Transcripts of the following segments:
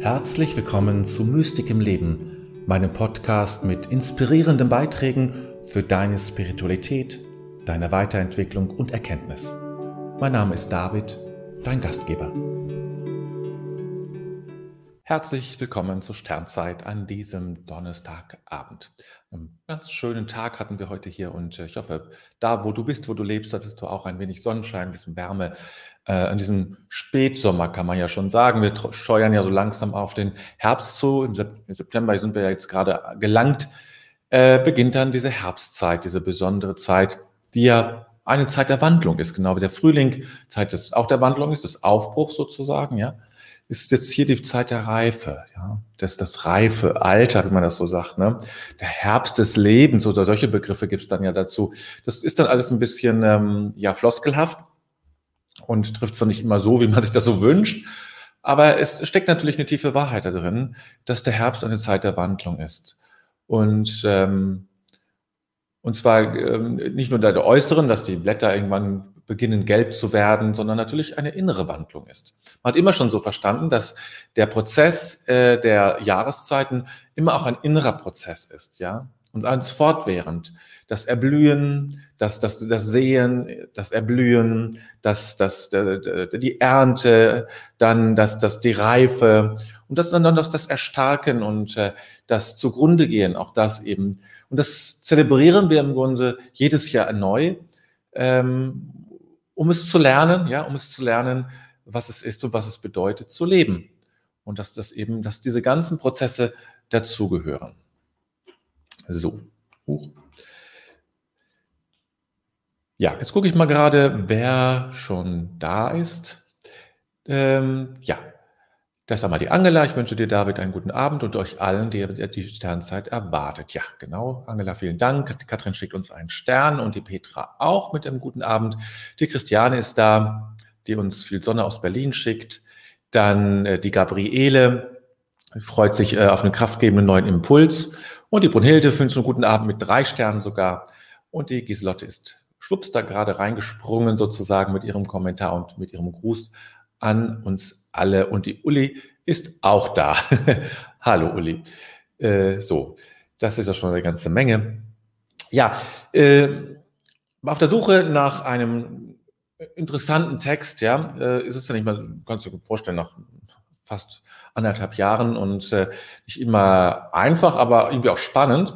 Herzlich willkommen zu Mystik im Leben, meinem Podcast mit inspirierenden Beiträgen für deine Spiritualität, deine Weiterentwicklung und Erkenntnis. Mein Name ist David, dein Gastgeber. Herzlich willkommen zur Sternzeit an diesem Donnerstagabend. Einen ganz schönen Tag hatten wir heute hier und äh, ich hoffe, da wo du bist, wo du lebst, hattest du auch ein wenig Sonnenschein, ein bisschen Wärme. Äh, an diesem Spätsommer kann man ja schon sagen. Wir steuern ja so langsam auf den Herbst zu. Im September sind wir ja jetzt gerade gelangt. Äh, beginnt dann diese Herbstzeit, diese besondere Zeit, die ja eine Zeit der Wandlung ist, genau wie der Frühling Zeit des, auch der Wandlung ist, des Aufbruchs sozusagen, ja ist jetzt hier die Zeit der Reife, ja, das das reife Alter, wie man das so sagt, ne? Der Herbst des Lebens oder solche Begriffe gibt's dann ja dazu. Das ist dann alles ein bisschen ähm, ja floskelhaft und trifft es dann nicht immer so, wie man sich das so wünscht. Aber es steckt natürlich eine tiefe Wahrheit da drin, dass der Herbst eine Zeit der Wandlung ist. Und ähm, und zwar ähm, nicht nur der äußeren, dass die Blätter irgendwann beginnen gelb zu werden, sondern natürlich eine innere Wandlung ist. Man hat immer schon so verstanden, dass der Prozess äh, der Jahreszeiten immer auch ein innerer Prozess ist, ja, und eins fortwährend. Das Erblühen, das, das, das Sehen, das Erblühen, das, das, die Ernte, dann das, das, die Reife und das dann das, das Erstarken und äh, das zugrunde gehen, auch das eben. Und das zelebrieren wir im Grunde jedes Jahr neu. Ähm, um es zu lernen, ja, um es zu lernen, was es ist und was es bedeutet zu leben. Und dass das eben, dass diese ganzen Prozesse dazugehören. So. Huch. Ja, jetzt gucke ich mal gerade, wer schon da ist. Ähm, ja, das ist einmal die Angela. Ich wünsche dir, David, einen guten Abend und euch allen, die die Sternzeit erwartet. Ja, genau. Angela, vielen Dank. Die Katrin schickt uns einen Stern und die Petra auch mit einem guten Abend. Die Christiane ist da, die uns viel Sonne aus Berlin schickt. Dann äh, die Gabriele freut sich äh, auf einen kraftgebenden neuen Impuls. Und die Brunhilde wünscht einen guten Abend mit drei Sternen sogar. Und die Giselotte ist schwupps da gerade reingesprungen sozusagen mit ihrem Kommentar und mit ihrem Gruß an uns alle. Und die Uli ist auch da. Hallo Uli. Äh, so, das ist ja schon eine ganze Menge. Ja, äh, auf der Suche nach einem interessanten Text, ja, äh, ist es ja nicht mal, kannst du dir vorstellen, nach fast anderthalb Jahren und äh, nicht immer einfach, aber irgendwie auch spannend.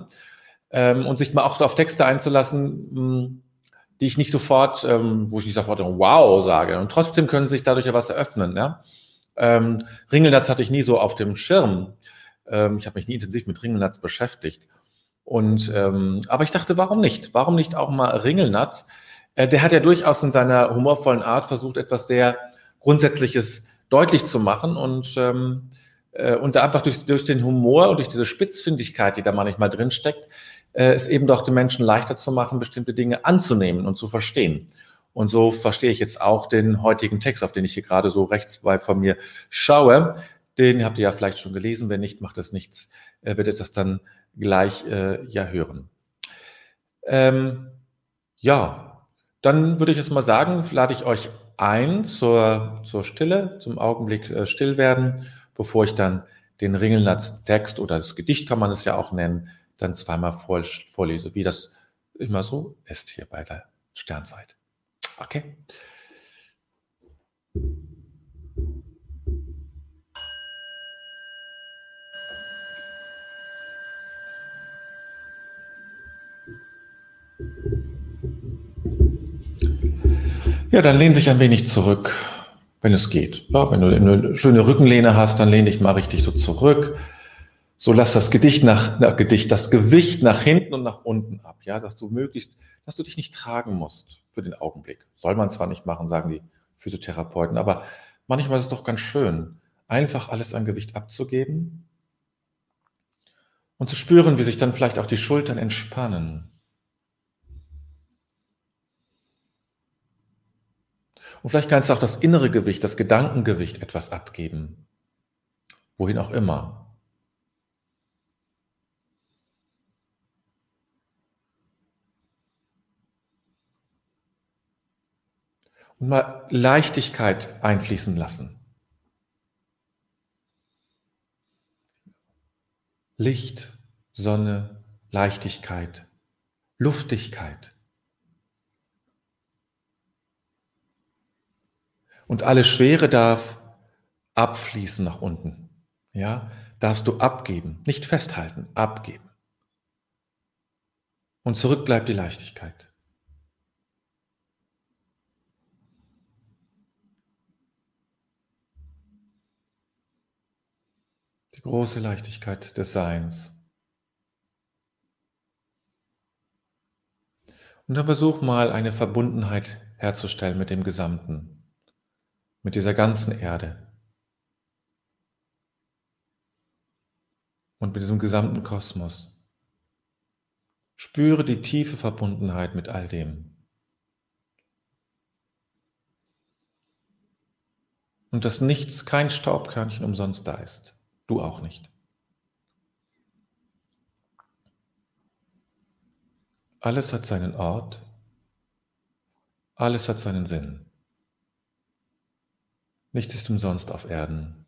Ähm, und sich mal auch auf Texte einzulassen, mh, hm, die ich nicht sofort, ähm, wo ich nicht sofort wow sage. Und trotzdem können sich dadurch ja was eröffnen. Ja? Ähm, Ringelnatz hatte ich nie so auf dem Schirm. Ähm, ich habe mich nie intensiv mit Ringelnatz beschäftigt. Und ähm, aber ich dachte, warum nicht? Warum nicht auch mal Ringelnatz? Äh, der hat ja durchaus in seiner humorvollen Art versucht, etwas sehr Grundsätzliches deutlich zu machen und ähm, äh, und einfach durch, durch den Humor und durch diese Spitzfindigkeit, die da manchmal drin steckt, äh, es eben doch den Menschen leichter zu machen, bestimmte Dinge anzunehmen und zu verstehen. Und so verstehe ich jetzt auch den heutigen Text, auf den ich hier gerade so rechts bei von mir schaue. Den habt ihr ja vielleicht schon gelesen. Wenn nicht, macht das nichts. Äh, werdet das dann gleich äh, ja hören. Ähm, ja, dann würde ich jetzt mal sagen, lade ich euch ein zur, zur Stille, zum Augenblick äh, still werden, bevor ich dann den Ringelnatz-Text oder das Gedicht kann man es ja auch nennen, dann zweimal vorlese, wie das immer so ist hier bei der Sternzeit. Okay. Ja, dann lehn dich ein wenig zurück, wenn es geht. Ja, wenn du eine schöne Rückenlehne hast, dann lehn dich mal richtig so zurück. So lass das Gedicht nach, nach Gedicht, das Gewicht nach hinten und nach unten ab, ja, dass du möglichst, dass du dich nicht tragen musst für den Augenblick. Soll man zwar nicht machen, sagen die Physiotherapeuten, aber manchmal ist es doch ganz schön, einfach alles an Gewicht abzugeben und zu spüren, wie sich dann vielleicht auch die Schultern entspannen. Und vielleicht kannst du auch das innere Gewicht, das Gedankengewicht etwas abgeben. Wohin auch immer. und mal Leichtigkeit einfließen lassen. Licht, Sonne, Leichtigkeit, Luftigkeit. Und alle Schwere darf abfließen nach unten. Ja, darfst du abgeben, nicht festhalten, abgeben. Und zurück bleibt die Leichtigkeit. Die große Leichtigkeit des Seins. Und dann versuch mal eine Verbundenheit herzustellen mit dem Gesamten, mit dieser ganzen Erde und mit diesem gesamten Kosmos. Spüre die tiefe Verbundenheit mit all dem. Und dass nichts, kein Staubkörnchen umsonst da ist. Du auch nicht. Alles hat seinen Ort, alles hat seinen Sinn. Nichts ist umsonst auf Erden.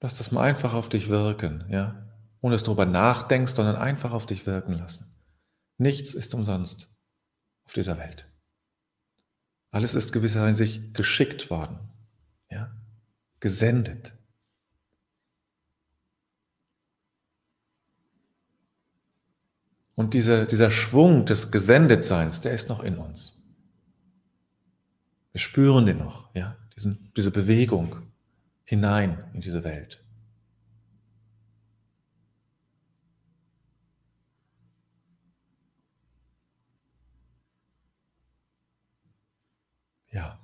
Lass das mal einfach auf dich wirken, ja? Ohne dass du darüber nachdenkst, sondern einfach auf dich wirken lassen. Nichts ist umsonst auf dieser Welt. Alles ist gewisserweise geschickt worden, ja? Gesendet. Und diese, dieser Schwung des Gesendetseins, der ist noch in uns. Wir spüren den noch, ja? Diesen, diese Bewegung hinein in diese Welt. Ja.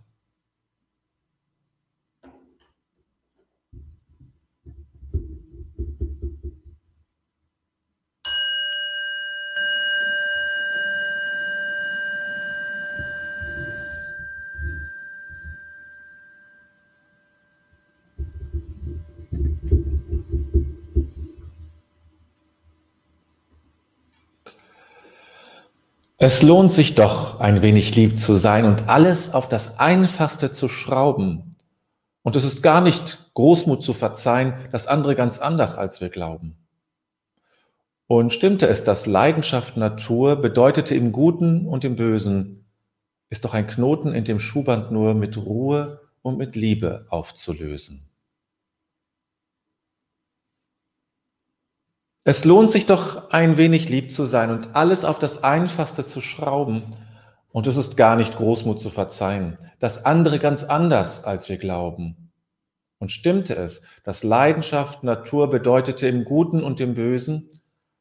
Es lohnt sich doch, ein wenig lieb zu sein und alles auf das Einfachste zu schrauben. Und es ist gar nicht Großmut zu verzeihen, das andere ganz anders, als wir glauben. Und stimmte es, dass Leidenschaft Natur bedeutete im Guten und im Bösen, ist doch ein Knoten in dem Schuhband nur mit Ruhe und mit Liebe aufzulösen. Es lohnt sich doch ein wenig lieb zu sein und alles auf das Einfachste zu schrauben. Und es ist gar nicht Großmut zu verzeihen. Das andere ganz anders, als wir glauben. Und stimmte es, dass Leidenschaft Natur bedeutete im Guten und im Bösen,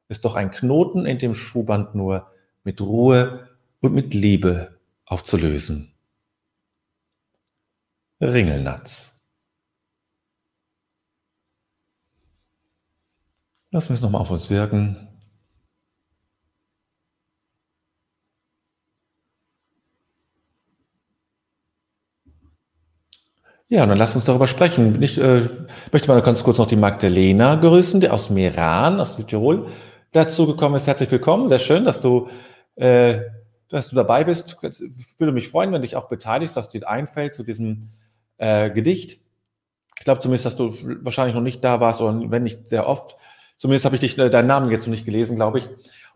ist doch ein Knoten in dem Schuhband nur mit Ruhe und mit Liebe aufzulösen. Ringelnatz. Lassen wir es nochmal auf uns wirken. Ja, und dann lass uns darüber sprechen. Ich äh, möchte mal ganz kurz noch die Magdalena grüßen, die aus Meran, aus Südtirol, dazu gekommen ist. Herzlich willkommen. Sehr schön, dass du, äh, dass du dabei bist. Ich würde mich freuen, wenn du dich auch beteiligst, was dir einfällt zu diesem äh, Gedicht. Ich glaube zumindest, dass du wahrscheinlich noch nicht da warst oder wenn nicht sehr oft. Zumindest habe ich dich, äh, deinen Namen jetzt noch nicht gelesen, glaube ich.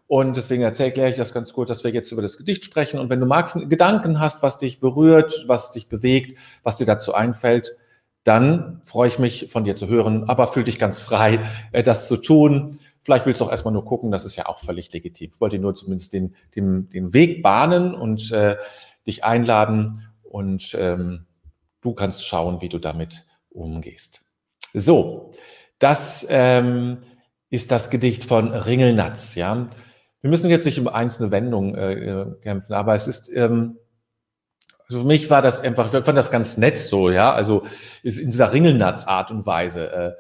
Und deswegen erkläre ich das ganz kurz, dass wir jetzt über das Gedicht sprechen. Und wenn du magst, Gedanken hast, was dich berührt, was dich bewegt, was dir dazu einfällt, dann freue ich mich, von dir zu hören. Aber fühl dich ganz frei, äh, das zu tun. Vielleicht willst du auch erstmal nur gucken, das ist ja auch völlig legitim. Ich wollte nur zumindest den, den, den Weg bahnen und äh, dich einladen. Und ähm, du kannst schauen, wie du damit umgehst. So, das ähm, ist das Gedicht von Ringelnatz. Ja, wir müssen jetzt nicht um einzelne Wendungen äh, äh, kämpfen, aber es ist ähm, also für mich war das einfach, ich fand das ganz nett so, ja, also ist in dieser Ringelnatz-Art und Weise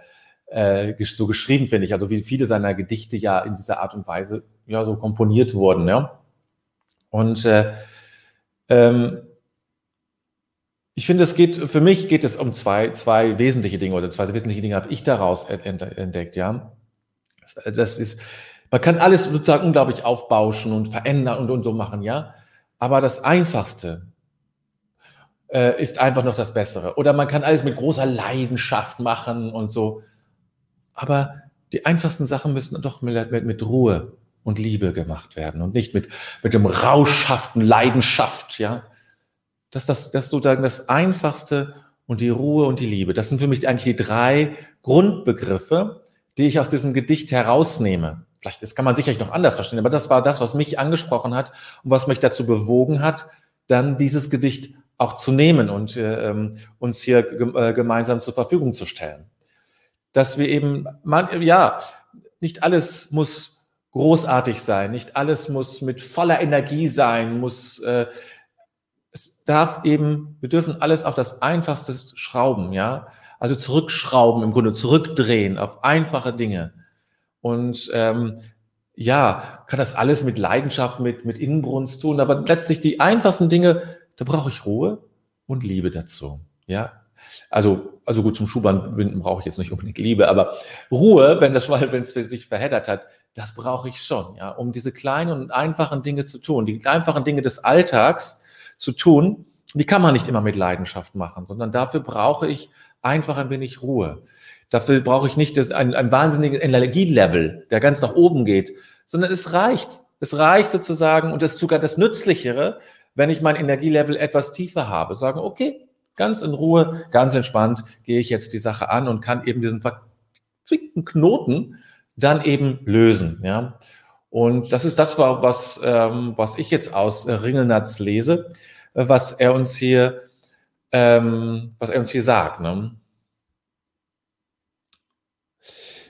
äh, äh, so geschrieben, finde ich. Also wie viele seiner Gedichte ja in dieser Art und Weise ja so komponiert wurden, ja. Und äh, ähm, ich finde, es geht, für mich geht es um zwei, zwei wesentliche Dinge oder zwei wesentliche Dinge habe ich daraus entdeckt, ja. Das ist, man kann alles sozusagen unglaublich aufbauschen und verändern und, und so machen, ja. Aber das Einfachste äh, ist einfach noch das Bessere. Oder man kann alles mit großer Leidenschaft machen und so. Aber die einfachsten Sachen müssen doch mit, mit, mit Ruhe und Liebe gemacht werden und nicht mit, mit dem rauschhaften Leidenschaft, ja. Das, das, das sozusagen das Einfachste und die Ruhe und die Liebe. Das sind für mich eigentlich die drei Grundbegriffe, die ich aus diesem Gedicht herausnehme. Vielleicht das kann man sicherlich noch anders verstehen, aber das war das, was mich angesprochen hat und was mich dazu bewogen hat, dann dieses Gedicht auch zu nehmen und äh, ähm, uns hier äh, gemeinsam zur Verfügung zu stellen. Dass wir eben, man, ja, nicht alles muss großartig sein, nicht alles muss mit voller Energie sein, muss, äh, es darf eben, wir dürfen alles auf das Einfachste schrauben, ja, also zurückschrauben im Grunde, zurückdrehen auf einfache Dinge. Und ähm, ja, kann das alles mit Leidenschaft, mit, mit Inbrunst tun, aber letztlich die einfachsten Dinge da brauche ich Ruhe und Liebe dazu. Ja, also, also gut, zum Schuhbandbinden brauche ich jetzt nicht unbedingt Liebe, aber Ruhe, wenn das Schwein, wenn es für sich verheddert hat, das brauche ich schon, ja, um diese kleinen und einfachen Dinge zu tun, die einfachen Dinge des Alltags zu tun, die kann man nicht immer mit Leidenschaft machen, sondern dafür brauche ich einfach ein wenig Ruhe. Dafür brauche ich nicht ein, ein wahnsinniges Energielevel, der ganz nach oben geht, sondern es reicht. Es reicht sozusagen, und das ist sogar das Nützlichere, wenn ich mein Energielevel etwas tiefer habe, sagen, okay, ganz in Ruhe, ganz entspannt gehe ich jetzt die Sache an und kann eben diesen verquickten Knoten dann eben lösen. Ja? Und das ist das, was, ähm, was ich jetzt aus Ringelnatz lese, äh, was er uns hier, ähm, was er uns hier sagt. Ne?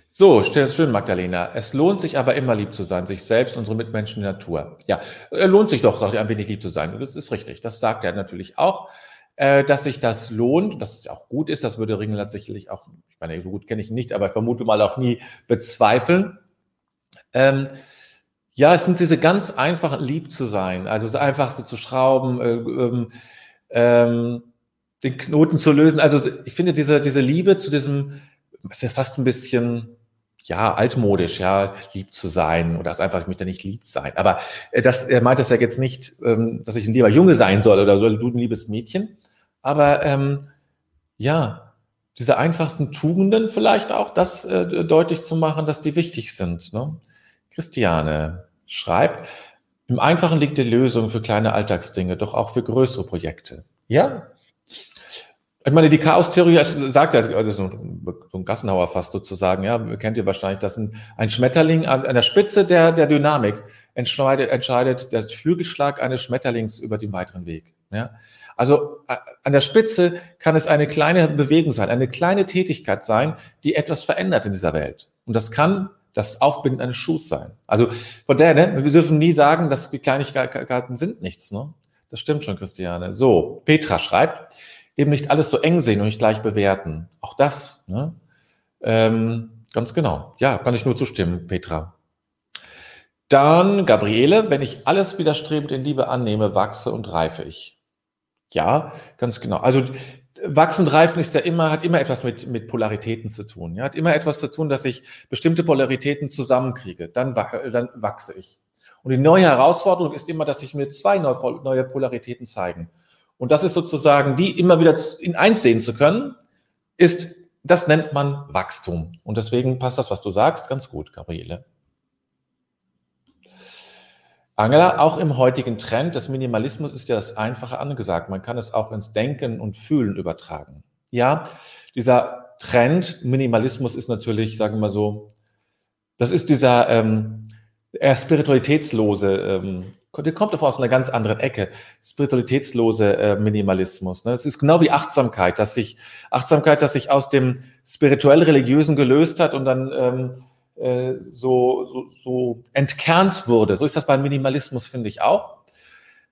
So, schön, Magdalena. Es lohnt sich aber immer lieb zu sein, sich selbst, unsere Mitmenschen, die Natur. Ja, äh, lohnt sich doch, sagt er, ein wenig lieb zu sein. Das ist richtig. Das sagt er natürlich auch, äh, dass sich das lohnt, dass es auch gut ist. Das würde Ringelnatz sicherlich auch, ich meine, so gut kenne ich ihn nicht, aber ich vermute mal auch nie bezweifeln. Ähm, ja, es sind diese ganz einfachen, lieb zu sein, also das Einfachste zu schrauben, äh, ähm, ähm, den Knoten zu lösen. Also ich finde diese, diese Liebe zu diesem, ist ja fast ein bisschen, ja, altmodisch, ja, lieb zu sein oder das einfach, ich möchte nicht lieb sein. Aber äh, das, er meint das ja jetzt nicht, ähm, dass ich ein lieber Junge sein soll oder soll du ein liebes Mädchen. Aber ähm, ja, diese einfachsten Tugenden vielleicht auch, das äh, deutlich zu machen, dass die wichtig sind. Ne? Christiane schreibt, im Einfachen liegt die Lösung für kleine Alltagsdinge, doch auch für größere Projekte. Ja, ich meine, die Chaos-Theorie sagt ja, also so ein Gassenhauer fast sozusagen, ja, kennt ihr wahrscheinlich, dass ein, ein Schmetterling an, an, der Spitze der, der Dynamik entscheidet, entscheidet der Flügelschlag eines Schmetterlings über den weiteren Weg. Ja. Also an der Spitze kann es eine kleine Bewegung sein, eine kleine Tätigkeit sein, die etwas verändert in dieser Welt. Und das kann das Aufbinden eines Schuhs sein. Also von der, ne, wir dürfen nie sagen, dass die Kleinigkeiten sind nichts. Ne? Das stimmt schon, Christiane. So, Petra schreibt, eben nicht alles so eng sehen und nicht gleich bewerten. Auch das, ne? ähm, ganz genau. Ja, kann ich nur zustimmen, Petra. Dann Gabriele, wenn ich alles widerstrebend in Liebe annehme, wachse und reife ich. Ja, ganz genau. Also wachsen und reifen ist ja immer, hat immer etwas mit, mit Polaritäten zu tun. Ja, hat immer etwas zu tun, dass ich bestimmte Polaritäten zusammenkriege. Dann, dann wachse ich. Und die neue Herausforderung ist immer, dass sich mir zwei neue Polaritäten zeigen. Und das ist sozusagen, die immer wieder in eins sehen zu können, ist, das nennt man Wachstum. Und deswegen passt das, was du sagst, ganz gut, Gabriele. Angela, auch im heutigen Trend des Minimalismus ist ja das Einfache angesagt. Man kann es auch ins Denken und Fühlen übertragen. Ja, dieser Trend, Minimalismus ist natürlich, sagen wir mal so, das ist dieser ähm, eher spiritualitätslose ähm, der kommt doch aus einer ganz anderen Ecke. Spiritualitätslose äh, Minimalismus. Ne? Es ist genau wie Achtsamkeit, dass sich Achtsamkeit, dass sich aus dem spirituell-religiösen gelöst hat und dann ähm, äh, so, so, so entkernt wurde. So ist das beim Minimalismus, finde ich auch.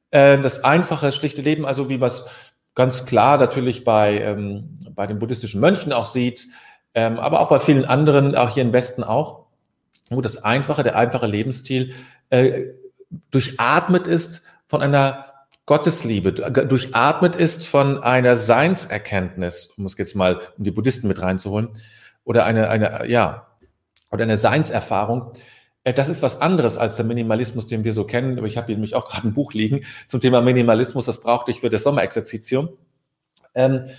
Äh, das einfache, schlichte Leben, also wie man es ganz klar natürlich bei, ähm, bei den buddhistischen Mönchen auch sieht, ähm, aber auch bei vielen anderen, auch hier im Westen auch, wo das einfache, der einfache Lebensstil äh, durchatmet ist von einer Gottesliebe, durchatmet ist von einer Seinserkenntnis, um es jetzt mal, um die Buddhisten mit reinzuholen, oder eine, eine, ja, oder eine Seinserfahrung. Äh, das ist was anderes als der Minimalismus, den wir so kennen. Ich habe nämlich auch gerade ein Buch liegen zum Thema Minimalismus. Das brauchte ich für das Sommerexerzitium. Ähm,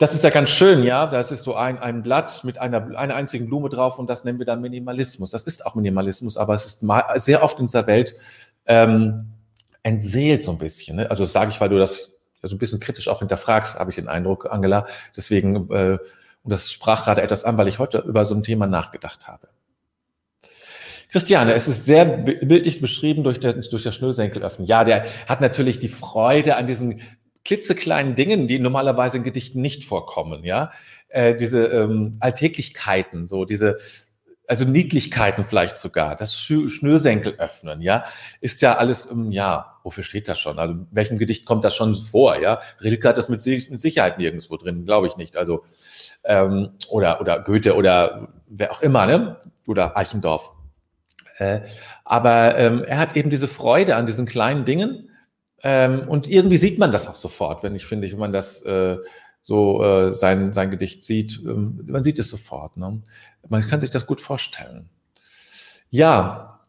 das ist ja ganz schön, ja. Das ist so ein, ein Blatt mit einer, einer einzigen Blume drauf und das nennen wir dann Minimalismus. Das ist auch Minimalismus, aber es ist mal, sehr oft in dieser Welt ähm, entseelt so ein bisschen. Ne? Also das sage ich, weil du das so ein bisschen kritisch auch hinterfragst, habe ich den Eindruck, Angela. Deswegen, äh, und das sprach gerade etwas an, weil ich heute über so ein Thema nachgedacht habe. Christiane, es ist sehr bildlich beschrieben durch, der, durch das Schnürsenkelöffnen. Ja, der hat natürlich die Freude an diesen klitzekleinen Dingen, die normalerweise in Gedichten nicht vorkommen, ja. Äh, diese ähm, Alltäglichkeiten, so diese, also Niedlichkeiten vielleicht sogar, das Schnürsenkel öffnen, ja, ist ja alles, ähm, ja, wofür steht das schon? Also welchem Gedicht kommt das schon vor, ja? Rilke hat das mit, mit Sicherheit nirgendwo drin, glaube ich nicht. Also ähm, oder oder Goethe oder wer auch immer, ne? Oder Eichendorff. Äh, aber ähm, er hat eben diese Freude an diesen kleinen Dingen ähm, und irgendwie sieht man das auch sofort, wenn ich finde, wenn man das äh, so äh, sein, sein Gedicht sieht, ähm, man sieht es sofort. Ne? Man kann sich das gut vorstellen. Ja,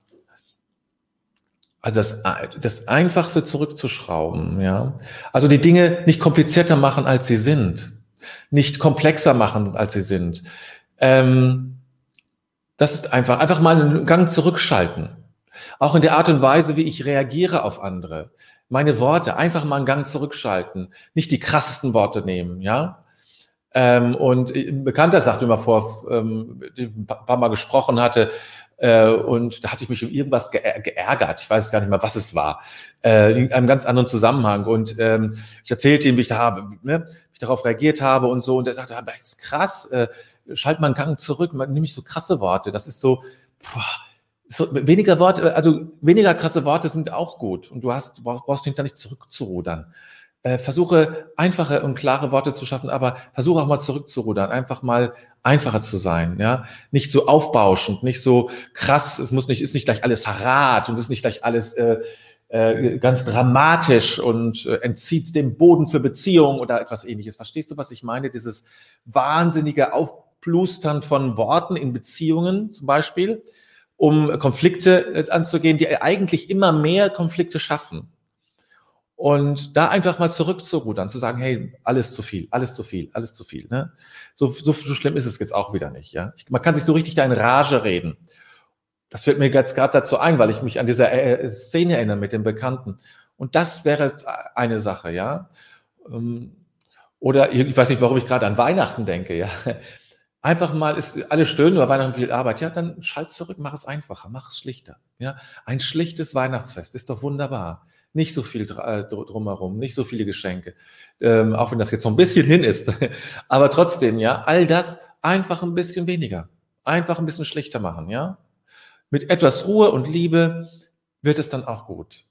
also das, das Einfachste zurückzuschrauben, ja. Also die Dinge nicht komplizierter machen, als sie sind. Nicht komplexer machen, als sie sind. Ähm, das ist einfach, einfach mal einen Gang zurückschalten. Auch in der Art und Weise, wie ich reagiere auf andere meine Worte einfach mal einen Gang zurückschalten, nicht die krassesten Worte nehmen, ja. Ähm, und ein Bekannter sagte immer vor, ähm, ein paar Mal gesprochen hatte, äh, und da hatte ich mich um irgendwas geärgert. Ich weiß gar nicht mehr, was es war. Äh, in einem ganz anderen Zusammenhang. Und ähm, ich erzählte ihm, wie ich, da habe, ne, wie ich darauf reagiert habe und so. Und er sagte, das ist krass, äh, schalt mal einen Gang zurück, nimm nicht so krasse Worte. Das ist so, boah, so, weniger Worte, also weniger krasse Worte sind auch gut und du hast, brauchst hinter nicht zurückzurudern. Äh, versuche einfache und klare Worte zu schaffen, aber versuche auch mal zurückzurudern, einfach mal einfacher zu sein, ja, nicht so aufbauschend, nicht so krass, es muss nicht, ist nicht gleich alles Harat und ist nicht gleich alles äh, äh, ganz dramatisch und äh, entzieht dem Boden für Beziehungen oder etwas ähnliches. Verstehst du, was ich meine? Dieses wahnsinnige Aufplustern von Worten in Beziehungen zum Beispiel um Konflikte äh, anzugehen, die eigentlich immer mehr Konflikte schaffen. Und da einfach mal zurückzurudern, zu sagen, hey, alles zu viel, alles zu viel, alles zu viel. Ne? So, so, so schlimm ist es jetzt auch wieder nicht. Ja? Ich, man kann sich so richtig da in Rage reden. Das fällt mir jetzt gerade dazu ein, weil ich mich an diese äh, Szene erinnere mit dem Bekannten. Und das wäre eine Sache, ja. Ähm, oder ich weiß nicht, warum ich gerade an Weihnachten denke, ja. Einfach mal ist alle stöhnen über Weihnachten viel Arbeit. Ja, dann schalt zurück, mach es einfacher, mach es schlichter. Ja, ein schlichtes Weihnachtsfest ist doch wunderbar. Nicht so viel äh, drumherum, nicht so viele Geschenke. Ähm, auch wenn das jetzt so ein bisschen hin ist. Aber trotzdem, ja, all das einfach ein bisschen weniger. Einfach ein bisschen schlichter machen, ja. Mit etwas Ruhe und Liebe wird es dann auch gut.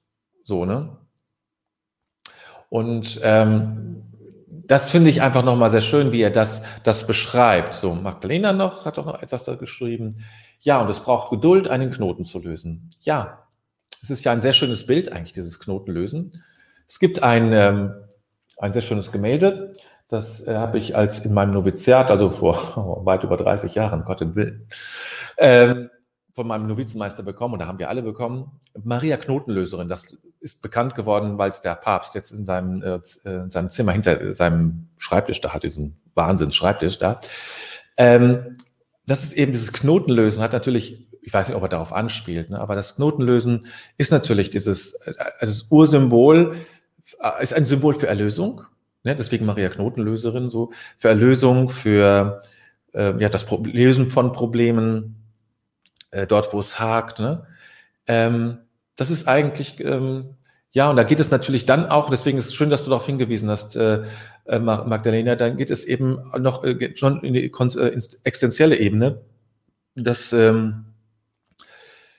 So, ne? Und ähm, das finde ich einfach nochmal sehr schön, wie er das, das beschreibt. So, Magdalena noch, hat auch noch etwas da geschrieben. Ja, und es braucht Geduld, einen Knoten zu lösen. Ja, es ist ja ein sehr schönes Bild eigentlich, dieses Knotenlösen. Es gibt ein, ähm, ein sehr schönes Gemälde, das äh, habe ich als in meinem Noviziat, also vor weit über 30 Jahren, Gott im Willen, ähm, von meinem Novizenmeister bekommen, und da haben wir alle bekommen. Maria Knotenlöserin, das ist bekannt geworden, weil es der Papst jetzt in seinem, äh, in seinem Zimmer hinter seinem Schreibtisch da hat, diesen Wahnsinns-Schreibtisch da. Ähm, das ist eben dieses Knotenlösen, hat natürlich, ich weiß nicht, ob er darauf anspielt, ne, aber das Knotenlösen ist natürlich dieses, also das Ursymbol, äh, ist ein Symbol für Erlösung, ne, deswegen Maria Knotenlöserin so, für Erlösung, für äh, ja, das Pro Lösen von Problemen, äh, dort, wo es hakt. Ne? Ähm, das ist eigentlich, ähm, ja, und da geht es natürlich dann auch, deswegen ist es schön, dass du darauf hingewiesen hast, äh, äh Magdalena, dann geht es eben noch äh, schon in die äh, existenzielle Ebene, dass, ähm,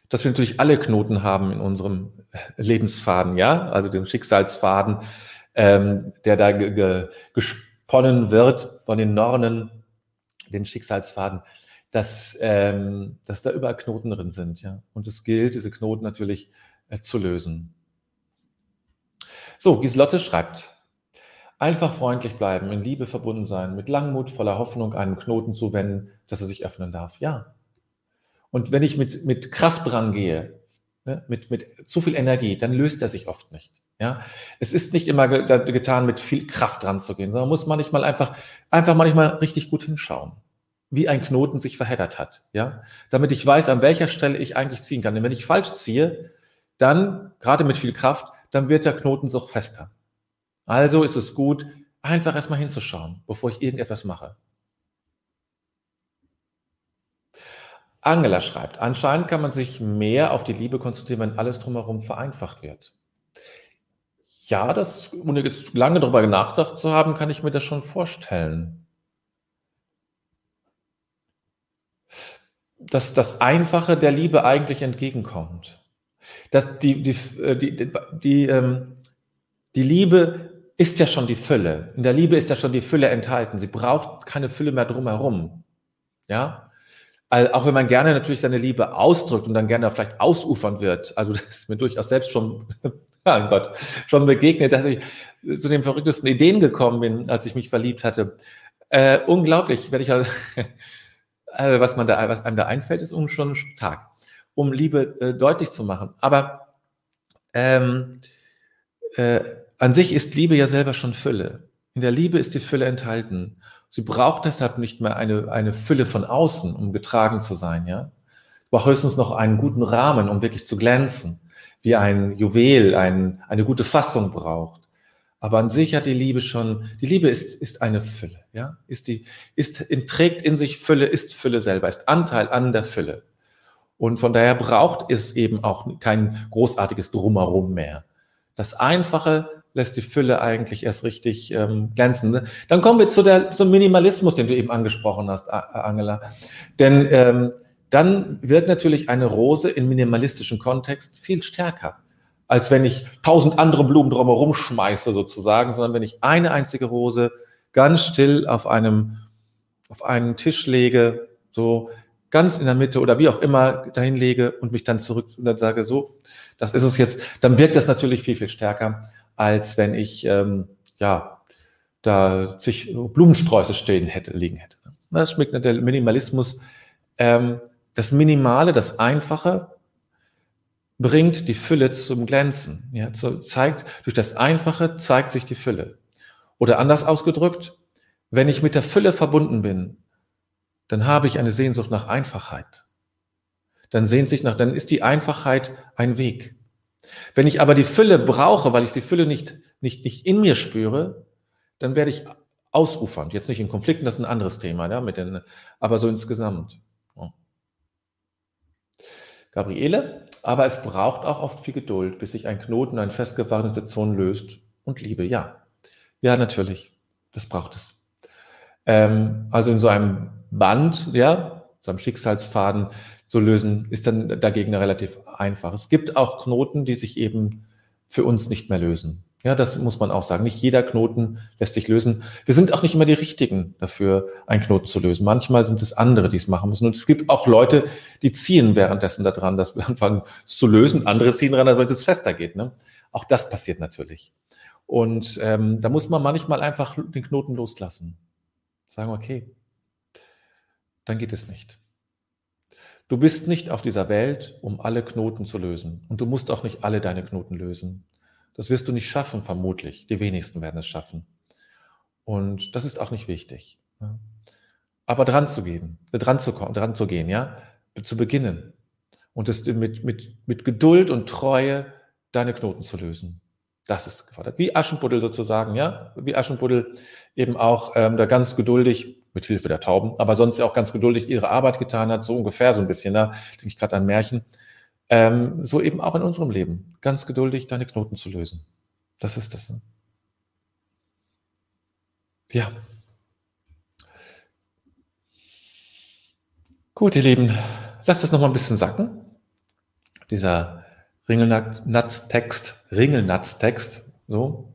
dass wir natürlich alle Knoten haben in unserem Lebensfaden, ja, also dem Schicksalsfaden, ähm, der da gesponnen wird von den Nornen, den Schicksalsfaden dass, ähm, dass da überall Knoten drin sind. Ja? Und es gilt, diese Knoten natürlich zu lösen. So, Giselotte schreibt, einfach freundlich bleiben, in Liebe verbunden sein, mit Langmut, voller Hoffnung einen Knoten zuwenden, dass er sich öffnen darf. Ja. Und wenn ich mit, mit Kraft dran gehe, ne, mit, mit zu viel Energie, dann löst er sich oft nicht. Ja, es ist nicht immer getan, mit viel Kraft dran zu gehen, sondern muss manchmal einfach, einfach manchmal richtig gut hinschauen, wie ein Knoten sich verheddert hat. Ja, damit ich weiß, an welcher Stelle ich eigentlich ziehen kann. Denn wenn ich falsch ziehe, dann, gerade mit viel Kraft, dann wird der Knoten so fester. Also ist es gut, einfach erstmal hinzuschauen, bevor ich irgendetwas mache. Angela schreibt, anscheinend kann man sich mehr auf die Liebe konzentrieren, wenn alles drumherum vereinfacht wird. Ja, das, ohne jetzt lange darüber nachgedacht zu haben, kann ich mir das schon vorstellen. Dass das Einfache der Liebe eigentlich entgegenkommt. Dass die, äh, die, die, die, ähm, die Liebe ist ja schon die Fülle. In der Liebe ist ja schon die Fülle enthalten. Sie braucht keine Fülle mehr drumherum. Ja? auch wenn man gerne natürlich seine Liebe ausdrückt und dann gerne vielleicht ausufern wird, also das ist mir durchaus selbst schon, ja Gott, schon begegnet, dass ich zu den verrücktesten Ideen gekommen bin, als ich mich verliebt hatte. Äh, unglaublich, wenn ich also, was man da, was einem da einfällt, ist schon Tag, um Liebe äh, deutlich zu machen. Aber ähm, äh, an sich ist Liebe ja selber schon Fülle. In der Liebe ist die Fülle enthalten. Sie braucht deshalb nicht mehr eine, eine Fülle von außen, um getragen zu sein, ja. Sie braucht höchstens noch einen guten Rahmen, um wirklich zu glänzen, wie ein Juwel ein, eine gute Fassung braucht. Aber an sich hat die Liebe schon, die Liebe ist, ist eine Fülle, ja, ist die, ist, trägt in sich Fülle, ist Fülle selber, ist Anteil an der Fülle. Und von daher braucht es eben auch kein großartiges Drumherum mehr. Das Einfache lässt die Fülle eigentlich erst richtig ähm, glänzen. Ne? Dann kommen wir zu der, zum Minimalismus, den du eben angesprochen hast, Angela. Denn ähm, dann wird natürlich eine Rose im minimalistischen Kontext viel stärker, als wenn ich tausend andere Blumen drumherum schmeiße sozusagen, sondern wenn ich eine einzige Rose ganz still auf einem, auf einen Tisch lege, so ganz in der Mitte oder wie auch immer dahin lege und mich dann zurück und dann sage, so, das ist es jetzt, dann wirkt das natürlich viel, viel stärker, als wenn ich ähm, ja da zig Blumensträuße stehen hätte, liegen hätte. Das schmeckt der Minimalismus. Ähm, das Minimale, das Einfache bringt die Fülle zum Glänzen. Ja, so zeigt, durch das Einfache zeigt sich die Fülle. Oder anders ausgedrückt, wenn ich mit der Fülle verbunden bin, dann habe ich eine Sehnsucht nach Einfachheit. Dann sehnt sich nach, dann ist die Einfachheit ein Weg. Wenn ich aber die Fülle brauche, weil ich die Fülle nicht, nicht, nicht in mir spüre, dann werde ich ausufern. Jetzt nicht in Konflikten, das ist ein anderes Thema, ja, mit den, aber so insgesamt. Gabriele, aber es braucht auch oft viel Geduld, bis sich ein Knoten, eine festgefahrene Situation löst und Liebe. Ja, ja, natürlich, das braucht es. Ähm, also in so einem Band, ja, so einem Schicksalsfaden, zu lösen, ist dann dagegen relativ einfach. Es gibt auch Knoten, die sich eben für uns nicht mehr lösen. Ja, das muss man auch sagen. Nicht jeder Knoten lässt sich lösen. Wir sind auch nicht immer die Richtigen dafür, einen Knoten zu lösen. Manchmal sind es andere, die es machen müssen. Und es gibt auch Leute, die ziehen währenddessen daran, dass wir anfangen es zu lösen. Andere ziehen daran, damit es fester geht. Ne? Auch das passiert natürlich. Und ähm, da muss man manchmal einfach den Knoten loslassen. Sagen, okay, dann geht es nicht. Du bist nicht auf dieser Welt, um alle Knoten zu lösen. Und du musst auch nicht alle deine Knoten lösen. Das wirst du nicht schaffen, vermutlich. Die wenigsten werden es schaffen. Und das ist auch nicht wichtig. Aber dran zu gehen, dran zu, dran zu gehen, ja, zu beginnen. Und es mit, mit, mit Geduld und Treue deine Knoten zu lösen. Das ist gefordert. Wie Aschenputtel sozusagen, ja, wie Aschenputtel eben auch ähm, da ganz geduldig mit Hilfe der Tauben, aber sonst ja auch ganz geduldig ihre Arbeit getan hat, so ungefähr so ein bisschen, da denke ich gerade an Märchen. Ähm, so eben auch in unserem Leben, ganz geduldig deine Knoten zu lösen. Das ist das. Ja. Gut, ihr Lieben, lasst das noch mal ein bisschen sacken. Dieser Ringelnatz-Text, Ringelnatz-Text, so,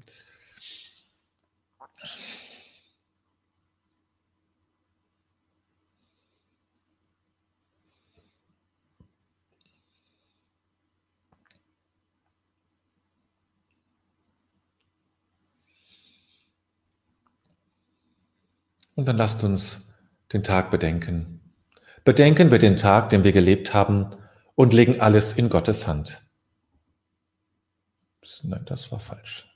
Und dann lasst uns den Tag bedenken. Bedenken wir den Tag, den wir gelebt haben und legen alles in Gottes Hand. Nein, das war falsch.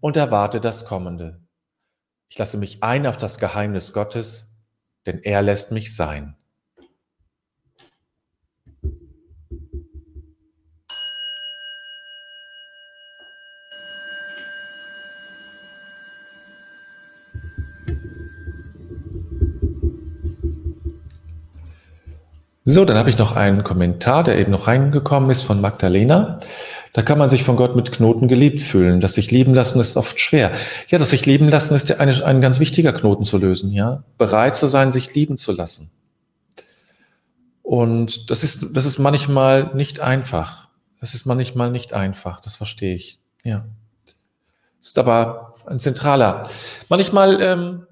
und erwarte das Kommende. Ich lasse mich ein auf das Geheimnis Gottes, denn er lässt mich sein. So, dann habe ich noch einen Kommentar, der eben noch reingekommen ist von Magdalena. Da kann man sich von Gott mit Knoten geliebt fühlen. Das sich lieben lassen ist oft schwer. Ja, das sich lieben lassen ist ja ein, ein ganz wichtiger Knoten zu lösen, ja. Bereit zu sein, sich lieben zu lassen. Und das ist, das ist manchmal nicht einfach. Das ist manchmal nicht einfach. Das verstehe ich. Ja. Das ist aber ein zentraler. Manchmal ähm,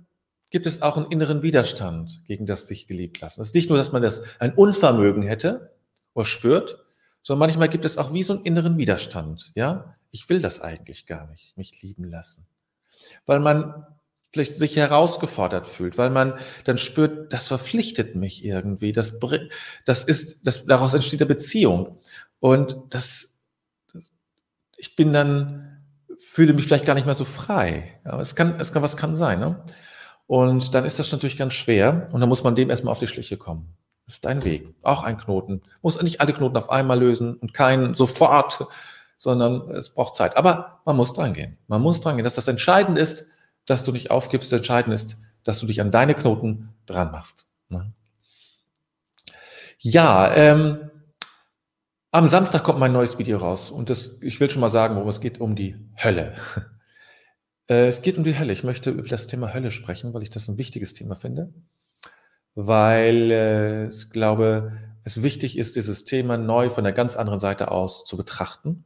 gibt es auch einen inneren Widerstand gegen das sich geliebt lassen. Es ist nicht nur, dass man das ein Unvermögen hätte oder spürt, sondern manchmal gibt es auch wie so einen inneren Widerstand. Ja, ich will das eigentlich gar nicht, mich lieben lassen. Weil man vielleicht sich herausgefordert fühlt, weil man dann spürt, das verpflichtet mich irgendwie, das, das ist, das, daraus entsteht eine Beziehung. Und das, ich bin dann, fühle mich vielleicht gar nicht mehr so frei. Aber es kann, es kann, was kann sein, ne? Und dann ist das natürlich ganz schwer und dann muss man dem erstmal auf die Schliche kommen. Das ist ein Weg, auch ein Knoten. Muss nicht alle Knoten auf einmal lösen und keinen sofort, sondern es braucht Zeit. Aber man muss dran gehen. Man muss dran gehen. Dass das entscheidend ist, dass du nicht aufgibst. Entscheidend ist, dass du dich an deine Knoten dran machst. Ne? Ja, ähm, am Samstag kommt mein neues Video raus und das, ich will schon mal sagen, worum es geht, um die Hölle. Äh, es geht um die Hölle. Ich möchte über das Thema Hölle sprechen, weil ich das ein wichtiges Thema finde weil äh, ich glaube, es wichtig ist, dieses Thema neu von der ganz anderen Seite aus zu betrachten.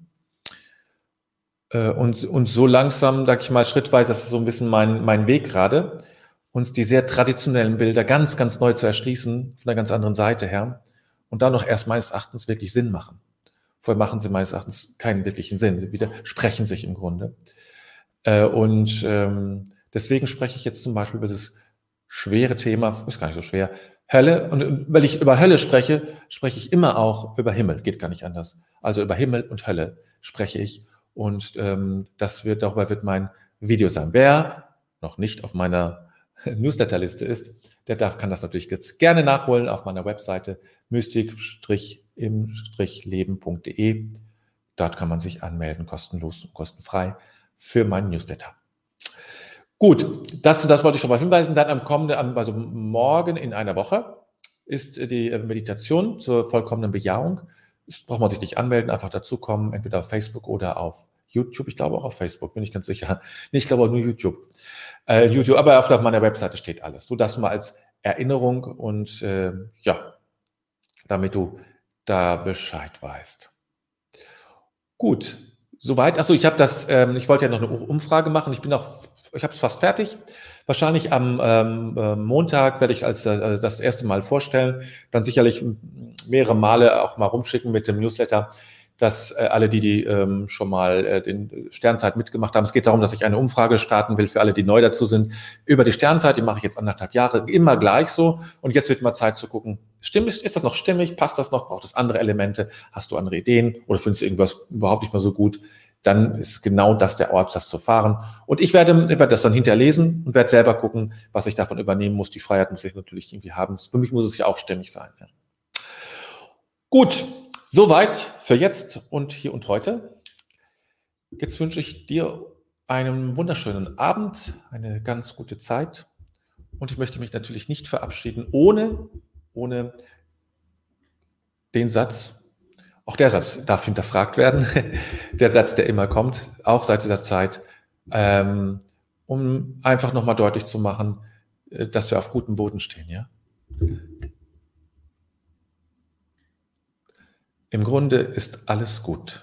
Äh, und, und so langsam, sag ich mal, schrittweise, das ist so ein bisschen mein, mein Weg gerade, uns die sehr traditionellen Bilder ganz, ganz neu zu erschließen, von der ganz anderen Seite her, und dann noch erst meines Erachtens wirklich Sinn machen. Vorher machen sie meines Erachtens keinen wirklichen Sinn. Sie widersprechen sich im Grunde. Äh, und ähm, deswegen spreche ich jetzt zum Beispiel über das schwere Thema, ist gar nicht so schwer. Hölle, und weil ich über Hölle spreche, spreche ich immer auch über Himmel, geht gar nicht anders. Also über Himmel und Hölle spreche ich. Und ähm, das wird, darüber wird mein Video sein. Wer noch nicht auf meiner Newsletterliste ist, der darf, kann das natürlich jetzt gerne nachholen auf meiner Webseite mystik-im-leben.de. Dort kann man sich anmelden, kostenlos und kostenfrei für meinen Newsletter. Gut, das, das wollte ich schon mal hinweisen. Dann am kommenden, also morgen in einer Woche ist die Meditation zur vollkommenen Bejahung. Das braucht man sich nicht anmelden, einfach dazukommen, entweder auf Facebook oder auf YouTube. Ich glaube auch auf Facebook, bin ich ganz sicher. Nee, ich glaube auch nur YouTube. Äh, YouTube, aber auf meiner Webseite steht alles. So das mal als Erinnerung und äh, ja, damit du da Bescheid weißt. Gut, soweit. Achso, ich habe das, ähm, ich wollte ja noch eine Umfrage machen. Ich bin auch ich habe es fast fertig. Wahrscheinlich am ähm, äh, Montag werde ich als äh, das erste Mal vorstellen, dann sicherlich mehrere Male auch mal rumschicken mit dem Newsletter, dass äh, alle, die, die ähm, schon mal äh, den Sternzeit mitgemacht haben, es geht darum, dass ich eine Umfrage starten will für alle, die neu dazu sind, über die Sternzeit, die mache ich jetzt anderthalb Jahre, immer gleich so. Und jetzt wird mal Zeit zu gucken, stimmt, ist das noch stimmig, passt das noch, braucht es andere Elemente, hast du andere Ideen oder findest du irgendwas überhaupt nicht mehr so gut? dann ist genau das der Ort, das zu fahren. Und ich werde, werde das dann hinterlesen und werde selber gucken, was ich davon übernehmen muss. Die Freiheit muss ich natürlich irgendwie haben. Für mich muss es ja auch stimmig sein. Ja. Gut, Soweit für jetzt und hier und heute. Jetzt wünsche ich dir einen wunderschönen Abend, eine ganz gute Zeit. Und ich möchte mich natürlich nicht verabschieden ohne, ohne den Satz, auch der Satz darf hinterfragt werden, der Satz, der immer kommt, auch seit dieser Zeit, ähm, um einfach nochmal deutlich zu machen, äh, dass wir auf gutem Boden stehen. Ja? Im Grunde ist alles gut.